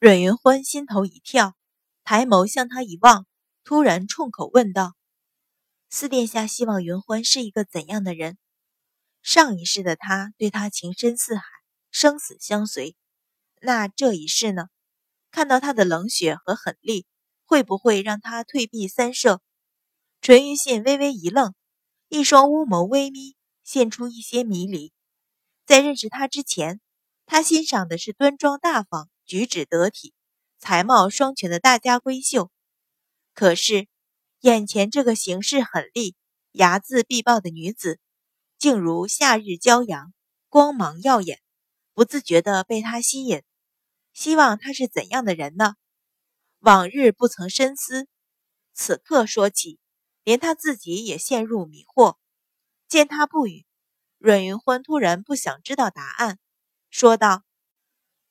阮云欢心头一跳，抬眸向他一望，突然冲口问道：“四殿下希望云欢是一个怎样的人？上一世的他对他情深似海，生死相随，那这一世呢？看到他的冷血和狠厉，会不会让他退避三舍？”淳于信微微一愣，一双乌眸微眯，现出一些迷离。在认识他之前，他欣赏的是端庄大方、举止得体、才貌双全的大家闺秀。可是，眼前这个行事狠厉、睚眦必报的女子，竟如夏日骄阳，光芒耀眼，不自觉地被他吸引。希望他是怎样的人呢？往日不曾深思，此刻说起，连他自己也陷入迷惑。见他不语。阮云欢突然不想知道答案，说道：“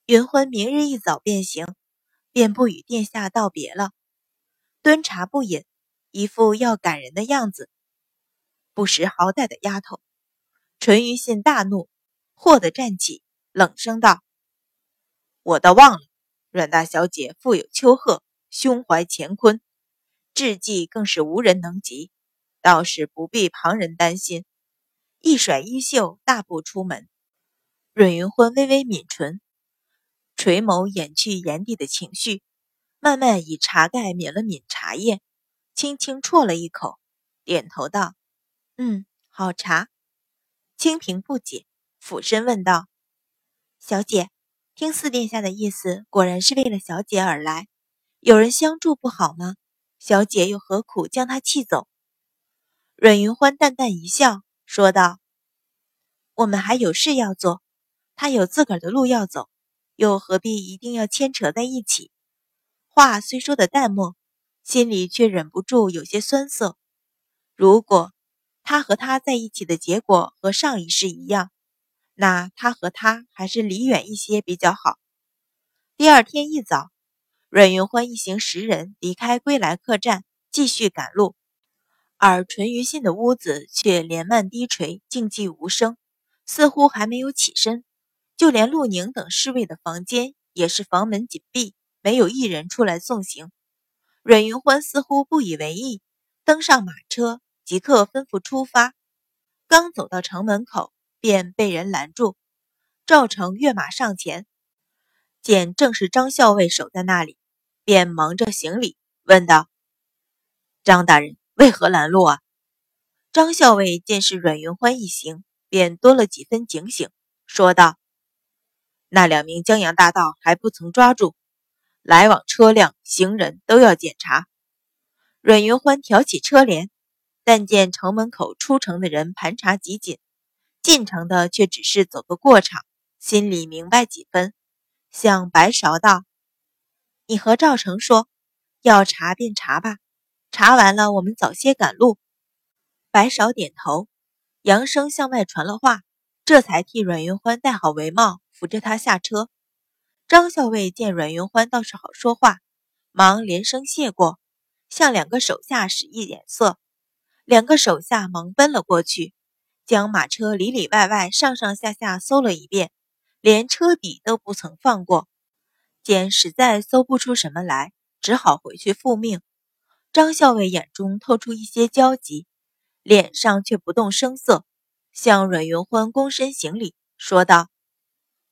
云欢明日一早便行，便不与殿下道别了。”端茶不饮，一副要赶人的样子。不识好歹的丫头！淳于信大怒，霍地站起，冷声道：“我倒忘了，阮大小姐腹有丘壑，胸怀乾坤，智计更是无人能及，倒是不必旁人担心。”一甩衣袖，大步出门。阮云欢微微抿唇，垂眸掩去眼底的情绪，慢慢以茶盖抿了抿茶叶，轻轻啜了一口，点头道：“嗯，好茶。”清平不解，俯身问道：“小姐，听四殿下的意思，果然是为了小姐而来？有人相助不好吗？小姐又何苦将他气走？”阮云欢淡淡一笑。说道：“我们还有事要做，他有自个儿的路要走，又何必一定要牵扯在一起？”话虽说的淡漠，心里却忍不住有些酸涩。如果他和他在一起的结果和上一世一样，那他和他还是离远一些比较好。第二天一早，阮云欢一行十人离开归来客栈，继续赶路。而淳于信的屋子却帘幔低垂，静寂无声，似乎还没有起身。就连陆宁等侍卫的房间也是房门紧闭，没有一人出来送行。阮云欢似乎不以为意，登上马车，即刻吩咐出发。刚走到城门口，便被人拦住。赵成跃马上前，见正是张校尉守在那里，便忙着行礼，问道：“张大人。”为何拦路啊？张校尉见是阮云欢一行，便多了几分警醒，说道：“那两名江洋大盗还不曾抓住，来往车辆、行人都要检查。”阮云欢挑起车帘，但见城门口出城的人盘查极紧，进城的却只是走个过场，心里明白几分，向白芍道：“你和赵成说，要查便查吧。”查完了，我们早些赶路。白芍点头，扬声向外传了话，这才替阮云欢戴好帷帽，扶着他下车。张校尉见阮云欢倒是好说话，忙连声谢过，向两个手下使一眼色，两个手下忙奔了过去，将马车里里外外、上上下下搜了一遍，连车底都不曾放过。见实在搜不出什么来，只好回去复命。张校尉眼中透出一些焦急，脸上却不动声色，向阮云欢躬身行礼，说道：“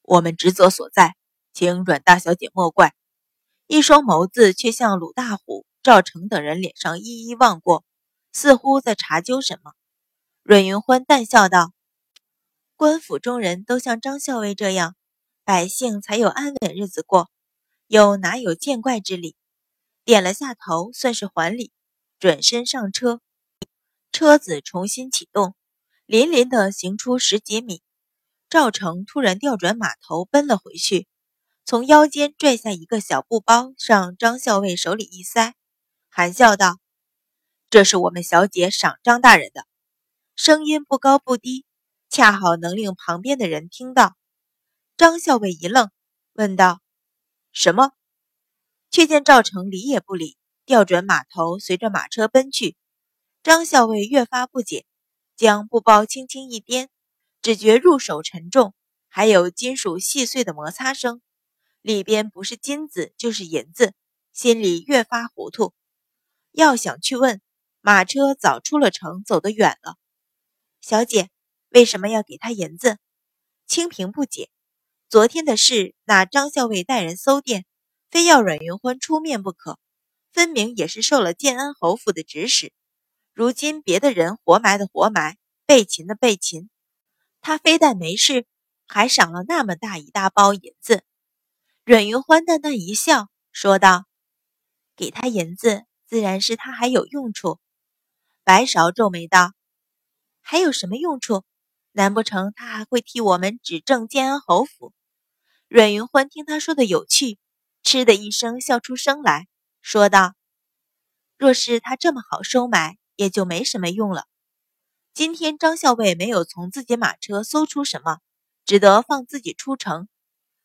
我们职责所在，请阮大小姐莫怪。”一双眸子却向鲁大虎、赵成等人脸上一一望过，似乎在查究什么。阮云欢淡笑道：“官府中人都像张校尉这样，百姓才有安稳日子过，又哪有见怪之理？”点了下头，算是还礼，转身上车。车子重新启动，连连的行出十几米。赵成突然调转马头，奔了回去，从腰间拽下一个小布包，上张校尉手里一塞，含笑道：“这是我们小姐赏张大人的。”声音不高不低，恰好能令旁边的人听到。张校尉一愣，问道：“什么？”却见赵成理也不理，调转马头，随着马车奔去。张校尉越发不解，将布包轻轻一掂，只觉入手沉重，还有金属细碎的摩擦声。里边不是金子就是银子，心里越发糊涂。要想去问，马车早出了城，走得远了。小姐为什么要给他银子？清平不解。昨天的事，那张校尉带人搜店，非要阮云欢出面不可，分明也是受了建安侯府的指使。如今别的人活埋的活埋，被擒的被擒，他非但没事，还赏了那么大一大包银子。阮云欢淡淡一笑，说道：“给他银子，自然是他还有用处。”白芍皱眉道：“还有什么用处？难不成他还会替我们指证建安侯府？”阮云欢听他说的有趣，嗤的一声笑出声来说道：“若是他这么好收买，也就没什么用了。今天张校尉没有从自己马车搜出什么，只得放自己出城。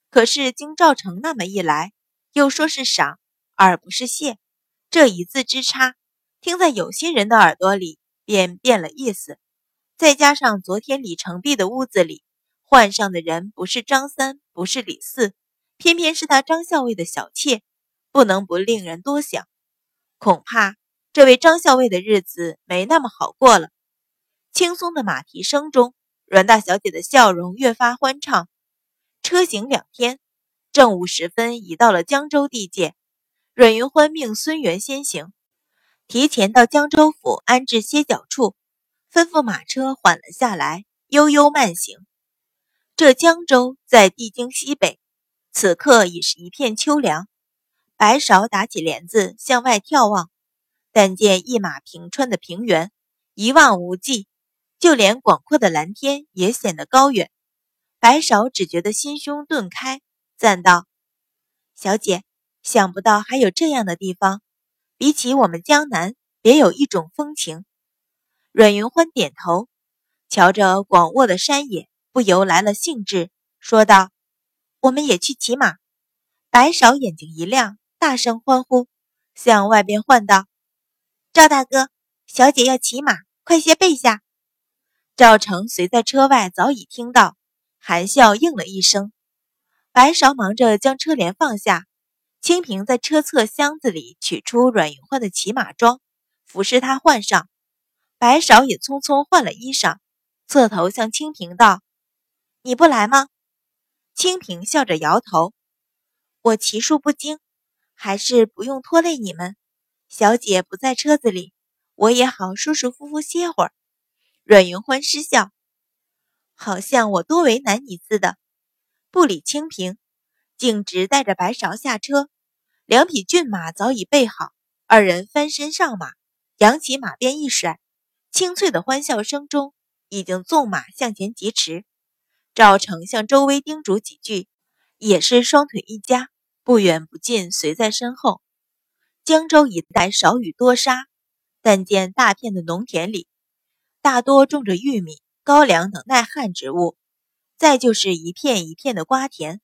可是经赵成那么一来，又说是赏而不是谢，这一字之差，听在有心人的耳朵里便变了意思。再加上昨天李成璧的屋子里。”换上的人不是张三，不是李四，偏偏是他张校尉的小妾，不能不令人多想。恐怕这位张校尉的日子没那么好过了。轻松的马蹄声中，阮大小姐的笑容越发欢畅。车行两天，正午时分已到了江州地界。阮云欢命孙元先行，提前到江州府安置歇脚处，吩咐马车缓了下来，悠悠慢行。这江州在地京西北，此刻已是一片秋凉。白芍打起帘子向外眺望，但见一马平川的平原一望无际，就连广阔的蓝天也显得高远。白芍只觉得心胸顿开，赞道：“小姐，想不到还有这样的地方，比起我们江南，别有一种风情。”阮云欢点头，瞧着广沃的山野。不由来了兴致，说道：“我们也去骑马。”白芍眼睛一亮，大声欢呼，向外边唤道：“赵大哥，小姐要骑马，快些备下。”赵成随在车外早已听到，含笑应了一声。白芍忙着将车帘放下，清平在车侧箱子里取出阮云欢的骑马装，服侍他换上。白芍也匆匆换了衣裳，侧头向清平道。你不来吗？清平笑着摇头。我骑术不精，还是不用拖累你们。小姐不在车子里，我也好舒舒服服歇会儿。阮云欢失笑，好像我多为难你似的。不理清平，径直带着白芍下车。两匹骏马早已备好，二人翻身上马，扬起马鞭一甩，清脆的欢笑声中，已经纵马向前疾驰。赵成向周威叮嘱几句，也是双腿一夹，不远不近随在身后。江州一带少雨多沙，但见大片的农田里，大多种着玉米、高粱等耐旱植物，再就是一片一片的瓜田。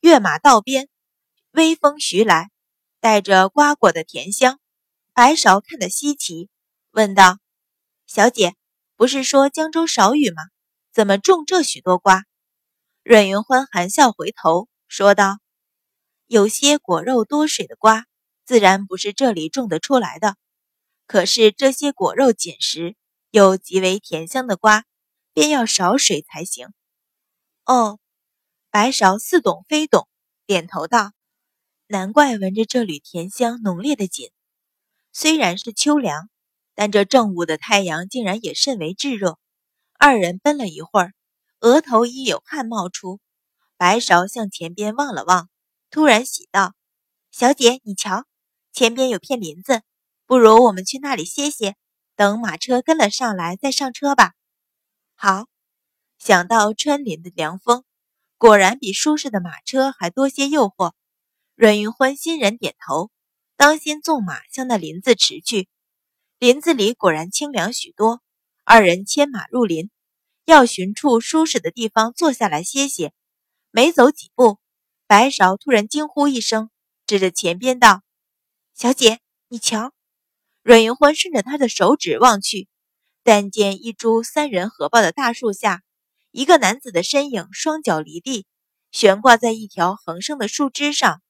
跃马道边，微风徐来，带着瓜果的甜香。白芍看得稀奇，问道：“小姐，不是说江州少雨吗？”怎么种这许多瓜？阮云欢含笑回头说道：“有些果肉多水的瓜，自然不是这里种得出来的。可是这些果肉紧实又极为甜香的瓜，便要少水才行。”哦，白芍似懂非懂，点头道：“难怪闻着这缕甜香浓烈的紧。虽然是秋凉，但这正午的太阳竟然也甚为炙热。”二人奔了一会儿，额头已有汗冒出。白芍向前边望了望，突然喜道：“小姐，你瞧，前边有片林子，不如我们去那里歇歇，等马车跟了上来再上车吧。”好，想到穿林的凉风，果然比舒适的马车还多些诱惑。阮云欢欣然点头，当先纵马向那林子驰去。林子里果然清凉许多。二人牵马入林，要寻处舒适的地方坐下来歇歇。没走几步，白芍突然惊呼一声，指着前边道：“小姐，你瞧！”阮云欢顺着他的手指望去，但见一株三人合抱的大树下，一个男子的身影双脚离地，悬挂在一条横生的树枝上，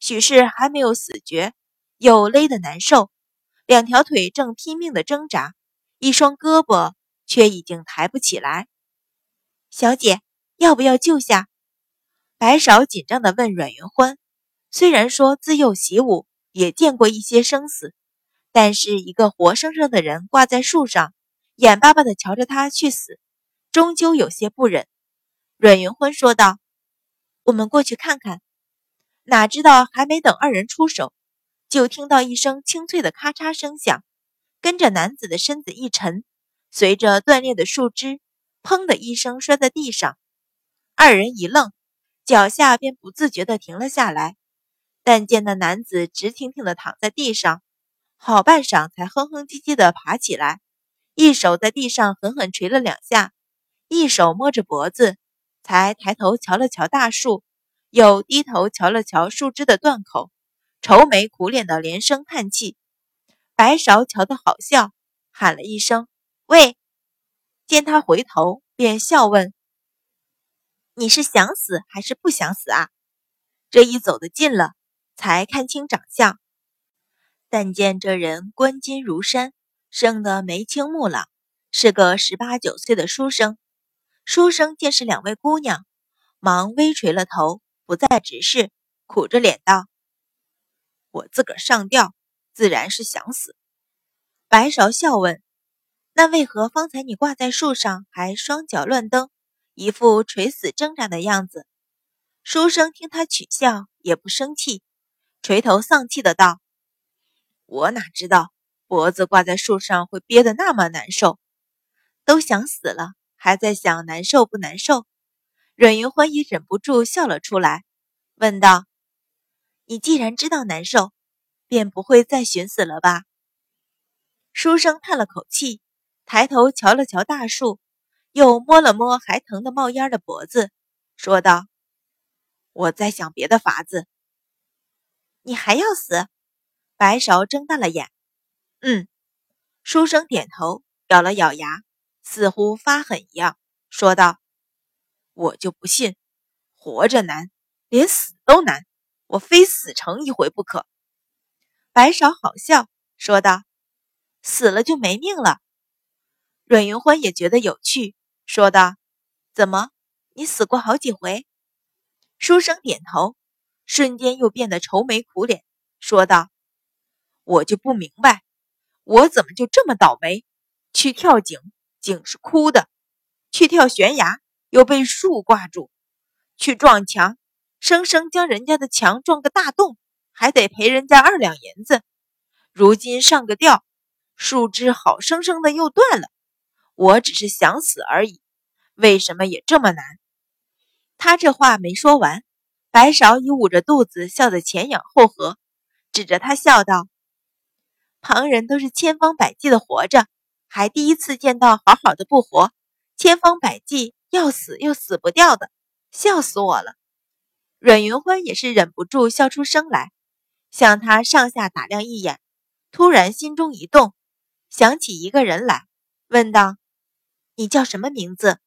许是还没有死绝，又勒得难受，两条腿正拼命的挣扎，一双胳膊却已经抬不起来。小姐，要不要救下？白芍紧张地问阮云欢。虽然说自幼习武，也见过一些生死，但是一个活生生的人挂在树上，眼巴巴地瞧着他去死，终究有些不忍。阮云欢说道：“我们过去看看。”哪知道还没等二人出手，就听到一声清脆的咔嚓声响，跟着男子的身子一沉，随着断裂的树枝，砰的一声摔在地上。二人一愣，脚下便不自觉地停了下来。但见那男子直挺挺地躺在地上，好半晌才哼哼唧唧地爬起来，一手在地上狠狠捶了两下，一手摸着脖子，才抬头瞧了瞧大树，又低头瞧了瞧树枝的断口，愁眉苦脸的连声叹气。白芍瞧得好笑，喊了一声“喂”，见他回头，便笑问：“你是想死还是不想死啊？”这一走得近了。才看清长相，但见这人冠金如山，生得眉清目朗，是个十八九岁的书生。书生见是两位姑娘，忙微垂了头，不再直视，苦着脸道：“我自个儿上吊，自然是想死。”白芍笑问：“那为何方才你挂在树上，还双脚乱蹬，一副垂死挣扎的样子？”书生听他取笑，也不生气。垂头丧气的道：“我哪知道脖子挂在树上会憋得那么难受，都想死了，还在想难受不难受。”阮云欢也忍不住笑了出来，问道：“你既然知道难受，便不会再寻死了吧？”书生叹了口气，抬头瞧了瞧大树，又摸了摸还疼得冒烟的脖子，说道：“我在想别的法子。”你还要死？白芍睁大了眼。嗯，书生点头，咬了咬牙，似乎发狠一样，说道：“我就不信，活着难，连死都难，我非死成一回不可。”白芍好笑，说道：“死了就没命了。”阮云欢也觉得有趣，说道：“怎么，你死过好几回？”书生点头。瞬间又变得愁眉苦脸，说道：“我就不明白，我怎么就这么倒霉？去跳井，井是枯的；去跳悬崖，又被树挂住；去撞墙，生生将人家的墙撞个大洞，还得赔人家二两银子。如今上个吊，树枝好生生的又断了。我只是想死而已，为什么也这么难？”他这话没说完。白芍已捂着肚子笑得前仰后合，指着他笑道：“旁人都是千方百计的活着，还第一次见到好好的不活，千方百计要死又死不掉的，笑死我了。”阮云欢也是忍不住笑出声来，向他上下打量一眼，突然心中一动，想起一个人来，问道：“你叫什么名字？”